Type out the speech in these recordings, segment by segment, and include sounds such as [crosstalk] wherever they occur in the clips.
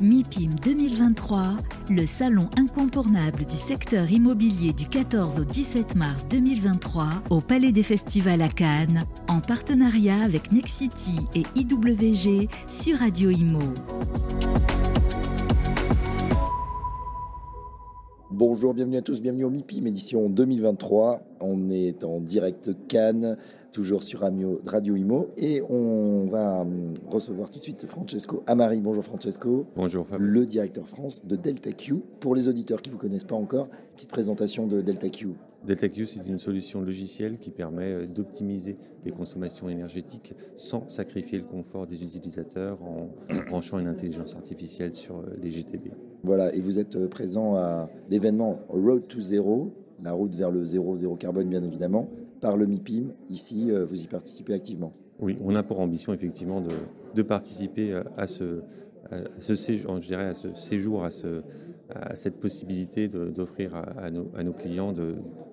MIPIM 2023, le salon incontournable du secteur immobilier du 14 au 17 mars 2023 au Palais des Festivals à Cannes, en partenariat avec Nexity et IWG sur Radio Imo. Bonjour, bienvenue à tous, bienvenue au MIPIM édition 2023. On est en direct Cannes toujours sur Radio Imo. Et on va hum, recevoir tout de suite Francesco Amari. Bonjour Francesco. Bonjour Fab. Le directeur France de Delta Q. Pour les auditeurs qui ne vous connaissent pas encore, petite présentation de Delta Q. Delta Q, c'est une solution logicielle qui permet euh, d'optimiser les consommations énergétiques sans sacrifier le confort des utilisateurs en [coughs] branchant une intelligence artificielle sur euh, les GTB. Voilà, et vous êtes euh, présent à l'événement Road to Zero, la route vers le zéro, zéro carbone bien évidemment, par le MIPIM. Ici, euh, vous y participez activement. Oui, on a pour ambition effectivement de, participer euh, à ce, ce, séjour, je dirais à ce séjour, à, ce, à cette possibilité d'offrir à, nos, à, nos, clients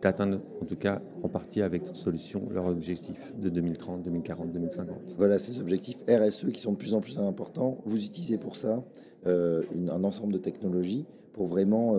d'atteindre, en tout cas en partie avec notre solution, leur objectif de 2030, 2040, 2050. Voilà ces objectifs RSE qui sont de plus en plus importants. Vous utilisez pour ça euh, un ensemble de technologies pour vraiment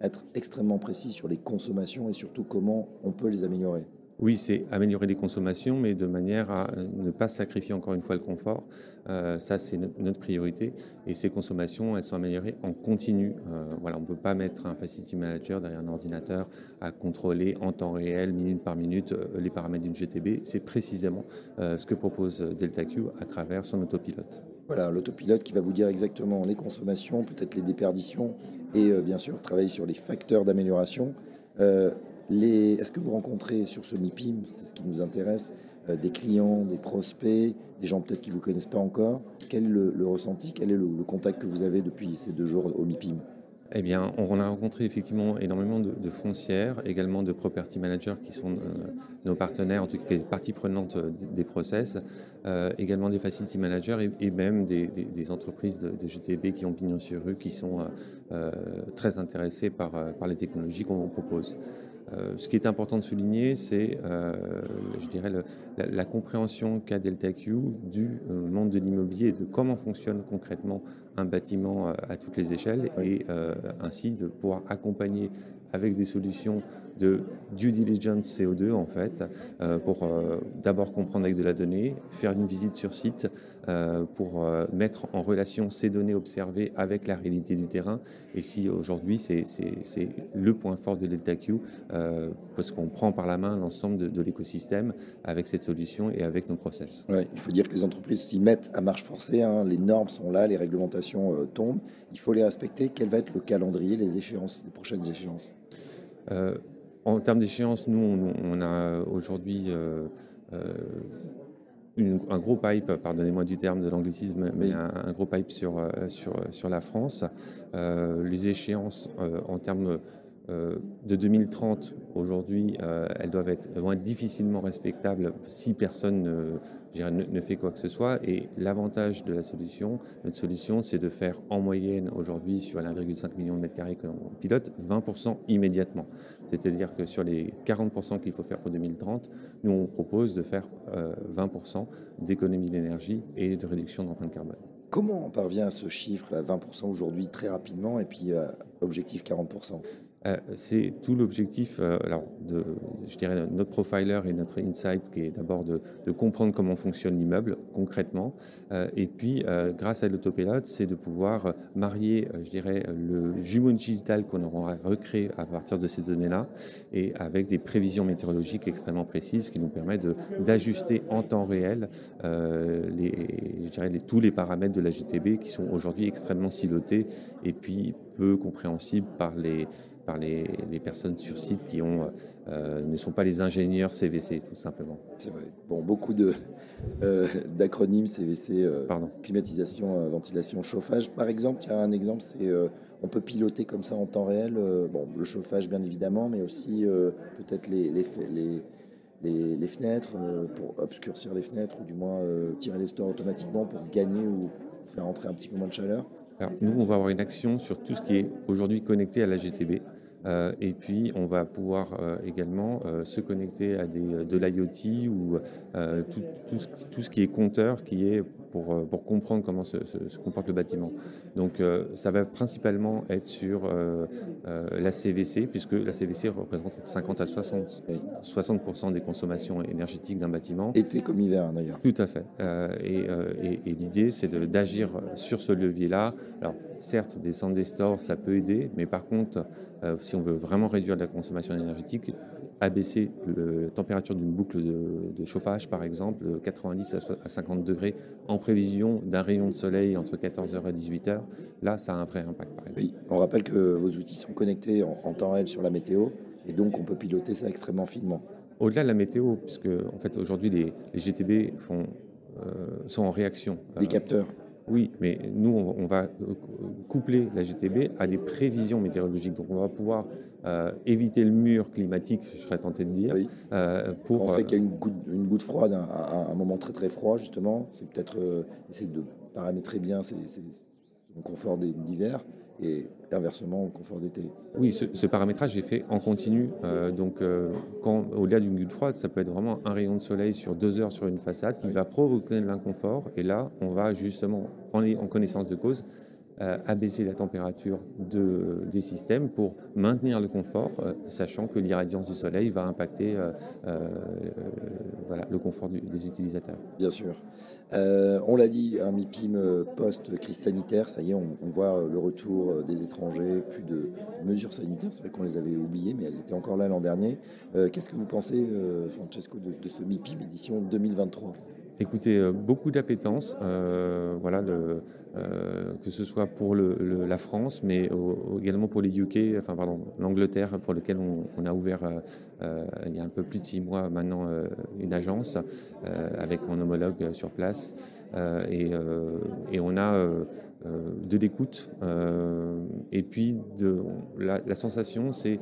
être extrêmement précis sur les consommations et surtout comment on peut les améliorer. Oui, c'est améliorer les consommations, mais de manière à ne pas sacrifier encore une fois le confort. Euh, ça, c'est notre priorité. Et ces consommations, elles sont améliorées en continu. Euh, on ne peut pas mettre un facility manager derrière un ordinateur à contrôler en temps réel, minute par minute, euh, les paramètres d'une GTB. C'est précisément ce que propose DeltaQ à travers son autopilote. Voilà, l'autopilote qui va vous dire exactement les consommations, peut-être les déperditions, et bien sûr travailler sur les facteurs d'amélioration. Est-ce que vous rencontrez sur ce MIPIM, c'est ce qui nous intéresse, euh, des clients, des prospects, des gens peut-être qui ne vous connaissent pas encore? Quel est le, ressenti? Quel est le, contact que vous avez depuis ces deux jours au MIPIM? Eh bien, on a rencontré effectivement énormément de, foncières, également de property managers qui sont euh, nos partenaires, en tout cas partie prenante euh, des process, également des facility managers et, même des, entreprises de, GTB qui ont pignon sur rue, qui sont très intéressées par les technologies qu'on propose. Euh, ce qui est important de souligner, c'est, euh, je dirais, la, compréhension qu'a DeltaQ du euh, monde de l'immobilier et de comment fonctionne concrètement un bâtiment à toutes les échelles et ainsi de pouvoir accompagner avec des solutions de due diligence CO2 en fait, euh, pour euh, d'abord comprendre avec de la donnée, faire une visite sur site euh, pour mettre en relation ces données observées avec la réalité du terrain. Et si aujourd'hui c'est le point fort de DeltaQ, parce qu'on prend par la main l'ensemble de, l'écosystème avec cette solution et avec nos process. il faut dire que les entreprises s'y mettent à marche forcée, hein. les normes sont là, les réglementations tombent, il faut les respecter. Quel va être le calendrier, les échéances, les prochaines échéances? En termes d'échéance, nous, on, a aujourd'hui euh, euh, un gros pipe, pardonnez-moi du terme de l'anglicisme, mais un, gros pipe sur, euh, sur, sur la France. les échéances en termes de 2030, aujourd'hui, euh, elles doivent être, difficilement respectables si personne ne, ne, fait quoi que ce soit. Et l'avantage de la solution, notre solution, c'est de faire en moyenne aujourd'hui sur 1,5 million de mètres carrés que l'on pilote, 20% immédiatement. C'est-à-dire que sur les 40% qu'il faut faire pour 2030, nous on propose de faire 20% euh, d'économie d'énergie et de réduction d'empreinte carbone. Comment on parvient à ce chiffre, là, 20% aujourd'hui, très rapidement, et puis objectif 40% euh, c'est tout l'objectif euh, alors de, je dirais, notre profiler et notre insight qui est d'abord de, comprendre comment fonctionne l'immeuble concrètement. Euh, et puis, grâce à l'autopilote, c'est de pouvoir marier, je dirais, le jumeau digital qu'on aura recréé à partir de ces données-là et avec des prévisions météorologiques extrêmement précises qui nous permettent d'ajuster en temps réel les, je dirais, tous les paramètres de la GTB qui sont aujourd'hui extrêmement silotés et puis peu compréhensibles par les par les, personnes sur site qui ont, euh, ne sont pas les ingénieurs CVC, tout simplement. C'est vrai. Bon, beaucoup de, euh, d'acronymes CVC, euh, Pardon. climatisation, ventilation, chauffage. Par exemple, il y a un exemple, c'est on peut piloter comme ça en temps réel. bon, le chauffage, bien évidemment, mais aussi peut-être les, les, les, les, fenêtres pour obscurcir les fenêtres ou du moins tirer les stores automatiquement pour gagner ou faire entrer un petit peu moins de chaleur. Alors, nous, on va avoir une action sur tout ce qui est aujourd'hui connecté à la GTB. Euh, et puis, on va pouvoir euh, également euh, se connecter à des, de l'IoT ou tout, tout, ce qui est compteur qui est pour, euh, pour comprendre comment se, comporte le bâtiment. Donc ça va principalement être sur la CVC, puisque la CVC représente 50 à 60, 60 des consommations énergétiques d'un bâtiment. Été comme hiver d'ailleurs. Tout à fait. et, et, l'idée, c'est d'agir sur ce levier-là. Alors certes, des centres des stores, ça peut aider, mais par contre, si on veut vraiment réduire la consommation énergétique, abaisser la température d'une boucle de, chauffage, par exemple, de 90 à 50 degrés, en prévision d'un rayon de soleil entre 14h et 18h, là, ça a un vrai impact. Par Oui, on rappelle que vos outils sont connectés en, temps réel sur la météo, et donc on peut piloter ça extrêmement finement. Au-delà de la météo, puisque en fait aujourd'hui les, GTB font, euh, sont en réaction. Des capteurs oui, mais nous, on, va euh, coupler la GTB à des prévisions météorologiques. Donc, on va pouvoir euh, éviter le mur climatique, je serais tenté de dire. Oui. Euh, pour, on sait qu'il y a une goutte, une goutte froide à, un moment très très froid, justement. C'est peut-être essayer de paramétrer bien son confort d'hiver et inversement au confort d'été. Oui, ce, paramétrage est fait en continu. Euh, donc, euh, au-delà d'une goutte froide, ça peut être vraiment un rayon de soleil sur deux heures sur une façade qui va provoquer de l'inconfort. Et là, on va justement, en connaissance de cause, abaisser la température de, des systèmes pour maintenir le confort, euh, sachant que l'irradiance du soleil va impacter euh, voilà, le confort des utilisateurs. Bien sûr. on l'a dit, un MIPIM post-crise sanitaire, ça y est, on, voit le retour des étrangers, plus de mesures sanitaires. C'est vrai qu'on les avait oubliées, mais elles étaient encore là l'an dernier. Qu'est-ce que vous pensez, Francesco, de, de ce MIPIM édition 2023 Écoutez, euh, beaucoup d'appétence, euh, voilà, le, euh, que ce soit pour la France, mais également pour les UK, enfin pardon, l'Angleterre, pour lequel on, a ouvert il y a un peu plus de six mois maintenant une agence avec mon homologue sur place, et, on a de l'écoute, et puis la, sensation, c'est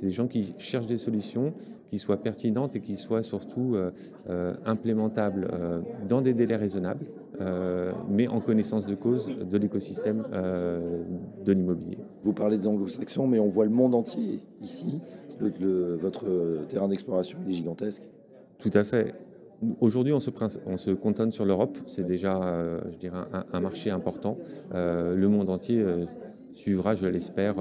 des gens qui cherchent des solutions qui soient pertinentes et qui soient surtout euh, euh, implémentables euh, dans des délais raisonnables, mais en connaissance de cause de l'écosystème de l'immobilier. Vous parlez des anglo-saxons, mais on voit le monde entier ici. votre terrain d'exploration est gigantesque. Tout à fait. Aujourd'hui, on se, on se cantonne sur l'Europe. C'est déjà, je dirais, un, marché important. le monde entier suivra, je l'espère,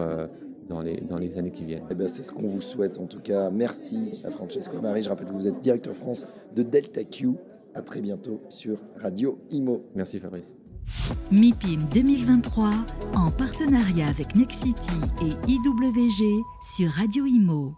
dans les, dans les années qui viennent. Eh ben, c'est ce qu'on vous souhaite en tout cas. Merci à Francesco Marie. Je rappelle que vous êtes directeur France de Delta Q. À très bientôt sur Radio Imo. Merci Fabrice. MIPIM 2023 en partenariat avec Nexity et IWG sur Radio Imo.